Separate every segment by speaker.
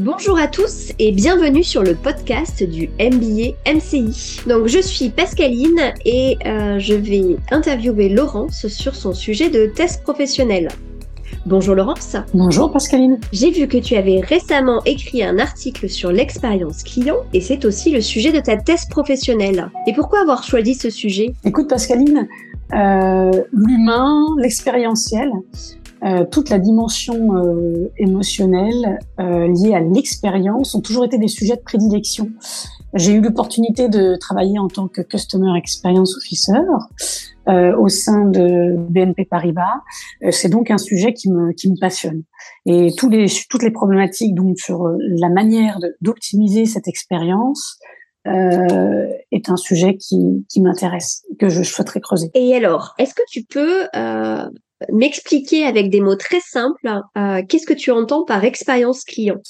Speaker 1: Bonjour à tous et bienvenue sur le podcast du MBA MCI. Donc je suis Pascaline et euh, je vais interviewer Laurence sur son sujet de test professionnel. Bonjour Laurence.
Speaker 2: Bonjour Pascaline.
Speaker 1: J'ai vu que tu avais récemment écrit un article sur l'expérience client et c'est aussi le sujet de ta thèse professionnelle. Et pourquoi avoir choisi ce sujet?
Speaker 2: Écoute Pascaline, euh, l'humain, l'expérientiel, euh, toute la dimension euh, émotionnelle euh, liée à l'expérience ont toujours été des sujets de prédilection. J'ai eu l'opportunité de travailler en tant que Customer Experience Officer euh, au sein de BNP Paribas. C'est donc un sujet qui me, qui me passionne. Et tous les, toutes les problématiques donc sur la manière d'optimiser cette expérience, euh, est un sujet qui, qui m'intéresse, que je souhaiterais creuser.
Speaker 1: Et alors, est-ce que tu peux euh, m'expliquer avec des mots très simples euh, qu'est-ce que tu entends par expérience client?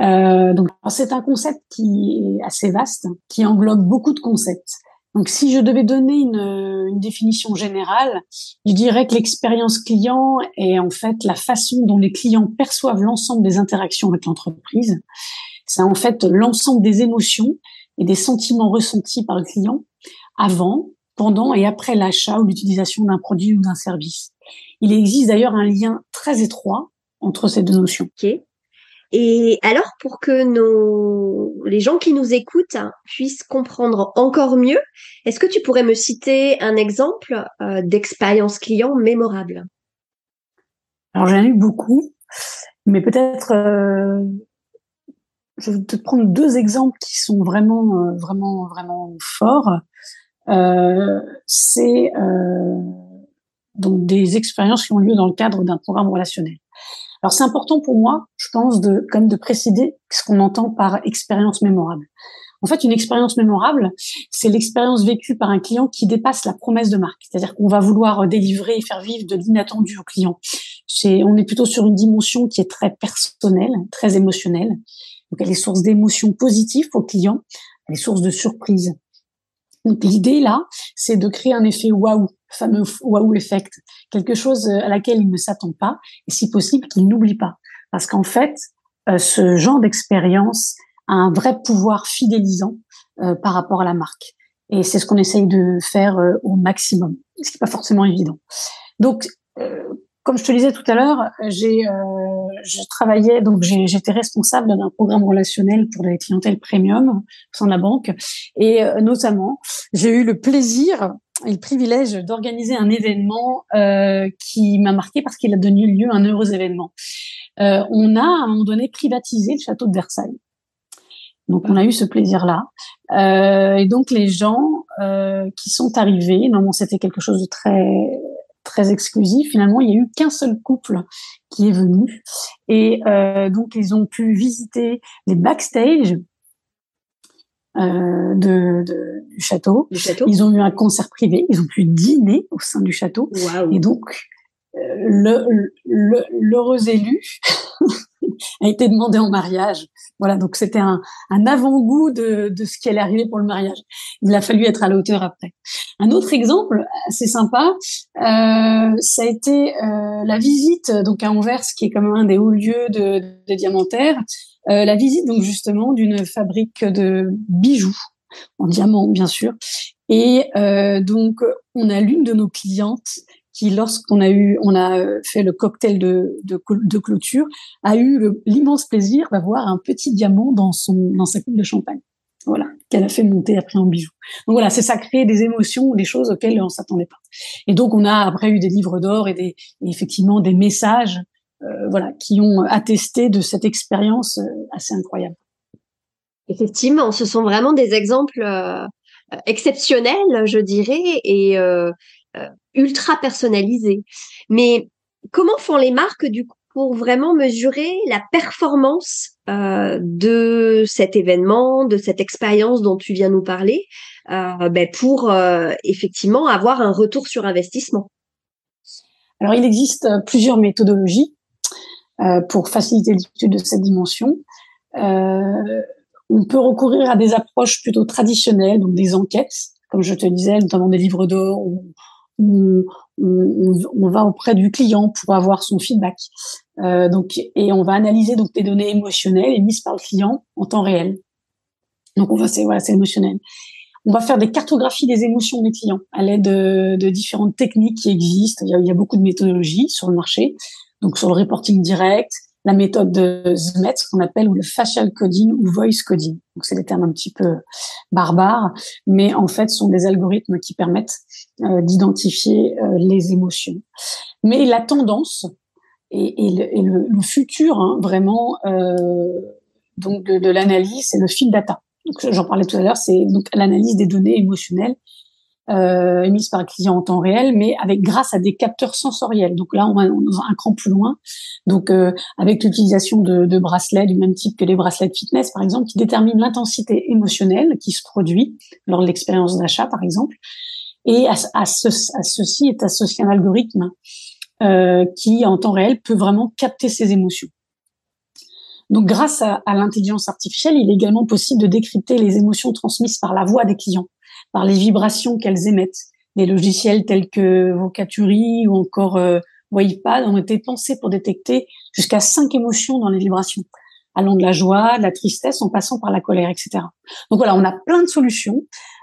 Speaker 2: Euh, donc, c'est un concept qui est assez vaste, qui englobe beaucoup de concepts. Donc, si je devais donner une, une définition générale, je dirais que l'expérience client est en fait la façon dont les clients perçoivent l'ensemble des interactions avec l'entreprise. C'est en fait l'ensemble des émotions et des sentiments ressentis par le client avant, pendant et après l'achat ou l'utilisation d'un produit ou d'un service. Il existe d'ailleurs un lien très étroit entre ces deux notions.
Speaker 1: Ok. Et alors, pour que nos, les gens qui nous écoutent puissent comprendre encore mieux, est-ce que tu pourrais me citer un exemple euh, d'expérience client mémorable?
Speaker 2: Alors, j'en ai eu beaucoup, mais peut-être euh, je vais te prendre deux exemples qui sont vraiment, euh, vraiment, vraiment forts. Euh, c'est euh, donc des expériences qui ont lieu dans le cadre d'un programme relationnel. Alors c'est important pour moi, je pense, de comme de préciser ce qu'on entend par expérience mémorable. En fait, une expérience mémorable, c'est l'expérience vécue par un client qui dépasse la promesse de marque. C'est-à-dire qu'on va vouloir délivrer et faire vivre de l'inattendu au client. C'est, on est plutôt sur une dimension qui est très personnelle, très émotionnelle. Donc, elle est source d'émotions positives le client, elle est source de surprise. Donc, l'idée là, c'est de créer un effet waouh, fameux waouh effect, quelque chose à laquelle il ne s'attend pas, et si possible qu'il n'oublie pas, parce qu'en fait, euh, ce genre d'expérience a un vrai pouvoir fidélisant euh, par rapport à la marque. Et c'est ce qu'on essaye de faire euh, au maximum, ce qui n'est pas forcément évident. Donc, comme je te disais tout à l'heure, j'ai euh, je travaillais donc j'étais responsable d'un programme relationnel pour les clientèles premium au sein de la banque et euh, notamment j'ai eu le plaisir et le privilège d'organiser un événement euh, qui m'a marqué parce qu'il a donné lieu à un heureux événement. Euh, on a à un moment donné privatisé le château de Versailles. Donc on a eu ce plaisir-là. Euh, et donc les gens euh, qui sont arrivés, normalement c'était quelque chose de très très exclusif. Finalement, il y a eu qu'un seul couple qui est venu, et euh, donc ils ont pu visiter les backstage euh, de, de, du, château.
Speaker 1: du, château.
Speaker 2: Ils ont eu un concert privé, ils ont pu dîner au sein du château,
Speaker 1: wow.
Speaker 2: et donc euh, le, le, l'heureux élu a été demandé en mariage. Voilà, donc c'était un, un avant-goût de, de ce qui allait arriver pour le mariage. Il a fallu être à la hauteur après. Un autre exemple assez sympa, euh, ça a été euh, la visite donc à Anvers, qui est même un des hauts lieux de, de diamantaire, euh, la visite donc justement d'une fabrique de bijoux en diamant bien sûr. Et euh, donc on a l'une de nos clientes qui, lorsqu'on a eu, on a fait le cocktail de, de, de clôture, a eu l'immense plaisir d'avoir un petit diamant dans son, dans sa coupe de champagne. Voilà, qu'elle a fait monter après en bijoux. Donc voilà, c'est ça crée des émotions, des choses auxquelles on s'attendait pas. Et donc on a après eu des livres d'or et des, et effectivement des messages, euh, voilà, qui ont attesté de cette expérience assez incroyable.
Speaker 1: Effectivement, ce sont vraiment des exemples euh, exceptionnels, je dirais, et euh, ultra personnalisé. Mais comment font les marques du coup pour vraiment mesurer la performance euh, de cet événement, de cette expérience dont tu viens nous parler, euh, ben pour euh, effectivement avoir un retour sur investissement?
Speaker 2: Alors il existe plusieurs méthodologies euh, pour faciliter l'étude de cette dimension. Euh, on peut recourir à des approches plutôt traditionnelles, donc des enquêtes, comme je te disais, notamment des livres d'or ou on, on, va auprès du client pour avoir son feedback. Euh, donc, et on va analyser donc des données émotionnelles émises par le client en temps réel. Donc, on va c'est voilà, c'est émotionnel. On va faire des cartographies des émotions des clients à l'aide de, de, différentes techniques qui existent. Il y, a, il y, a, beaucoup de méthodologies sur le marché. Donc, sur le reporting direct, la méthode de Zmet, ce qu'on appelle le facial coding ou voice coding. Donc c'est des termes un petit peu barbares, mais en fait ce sont des algorithmes qui permettent euh, d'identifier euh, les émotions. Mais la tendance et, le, futur, hein, vraiment, euh, donc de, l'analyse, c'est le field data. J'en parlais tout à l'heure, c'est donc l'analyse des données émotionnelles euh, émises par le client en temps réel, mais avec grâce à des capteurs sensoriels. Donc là, on va, un cran plus loin. Donc euh, avec l'utilisation de, de, bracelets du même type que les bracelets de fitness, par exemple, qui déterminent l'intensité émotionnelle qui se produit lors de l'expérience d'achat, par exemple. Et à, à, ce, à, ceci est associé un algorithme euh, qui, en temps réel, peut vraiment capter ces émotions. Donc, grâce à, à l'intelligence artificielle, il est également possible de décrypter les émotions transmises par la voix des clients par les vibrations qu'elles émettent. Des logiciels tels que Vocaturi ou encore euh, Wavepad ont été pensés pour détecter jusqu'à cinq émotions dans les vibrations, allant de la joie, de la tristesse, en passant par la colère, etc. Donc voilà, on a plein de solutions.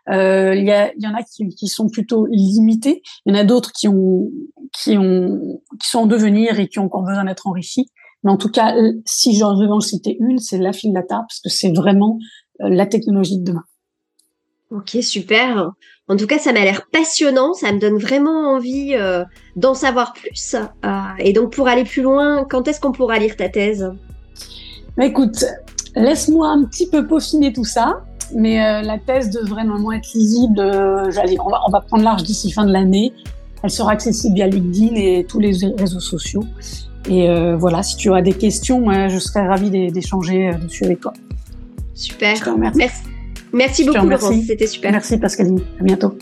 Speaker 2: Euh, il y, y, en a qui, qui, sont plutôt limitées, il y en a d'autres qui ont, qui ont, qui sont en devenir et qui ont encore besoin d'être enrichis. Mais en tout cas, si j'en devais en citer une, c'est la file data parce que c'est vraiment euh, la technologie de demain.
Speaker 1: Ok, super. En tout cas, ça m'a l'air passionnant, ça me donne vraiment envie euh, d'en savoir plus. Euh, et donc, pour aller plus loin, quand est-ce qu'on pourra lire ta thèse?
Speaker 2: Bah, Écoute, laisse-moi un petit peu peaufiner tout ça, mais euh, la thèse devrait normalement être lisible. J'allais, on va, on va prendre large d'ici fin de l'année. Elle sera accessible via LinkedIn et tous les réseaux sociaux. Et voilà, si tu as des questions, je serais ravie d'échanger dessus avec toi.
Speaker 1: Super. Merci. Merci beaucoup, Laurence. C'était super.
Speaker 2: Merci, Pascaline. À bientôt.